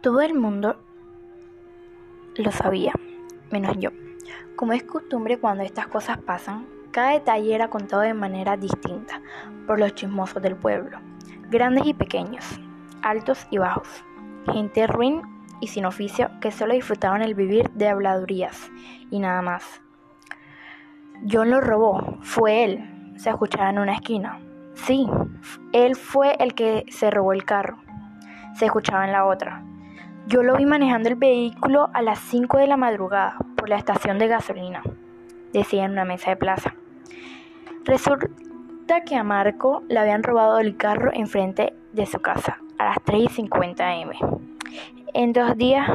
Todo el mundo lo sabía, menos yo. Como es costumbre cuando estas cosas pasan, cada detalle era contado de manera distinta por los chismosos del pueblo, grandes y pequeños, altos y bajos, gente ruin y sin oficio que solo disfrutaban el vivir de habladurías y nada más. John lo robó, fue él, se escuchaba en una esquina. Sí, él fue el que se robó el carro, se escuchaba en la otra. Yo lo vi manejando el vehículo a las 5 de la madrugada por la estación de gasolina, decía en una mesa de plaza. Resulta que a Marco le habían robado el carro enfrente de su casa a las 3 y 50 am. En dos días